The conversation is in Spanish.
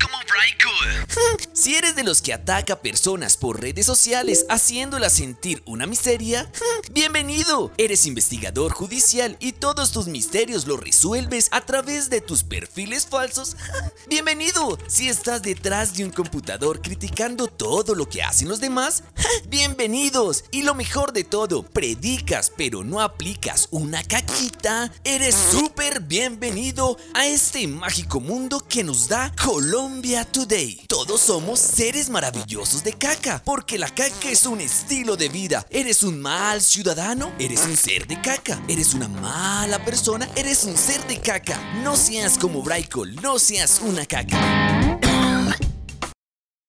como. Si eres de los que ataca personas por redes sociales haciéndolas sentir una miseria, bienvenido. Eres investigador judicial y todos tus misterios los resuelves a través de tus perfiles falsos. Bienvenido. Si estás detrás de un computador criticando todo lo que hacen los demás, bienvenidos. Y lo mejor de todo, predicas pero no aplicas una caquita. Eres súper bienvenido a este mágico mundo que nos da Colombia Today. Todos somos seres maravillosos de caca, porque la caca es un estilo de vida. Eres un mal ciudadano, eres un ser de caca. Eres una mala persona, eres un ser de caca. No seas como Braiko, no seas una caca.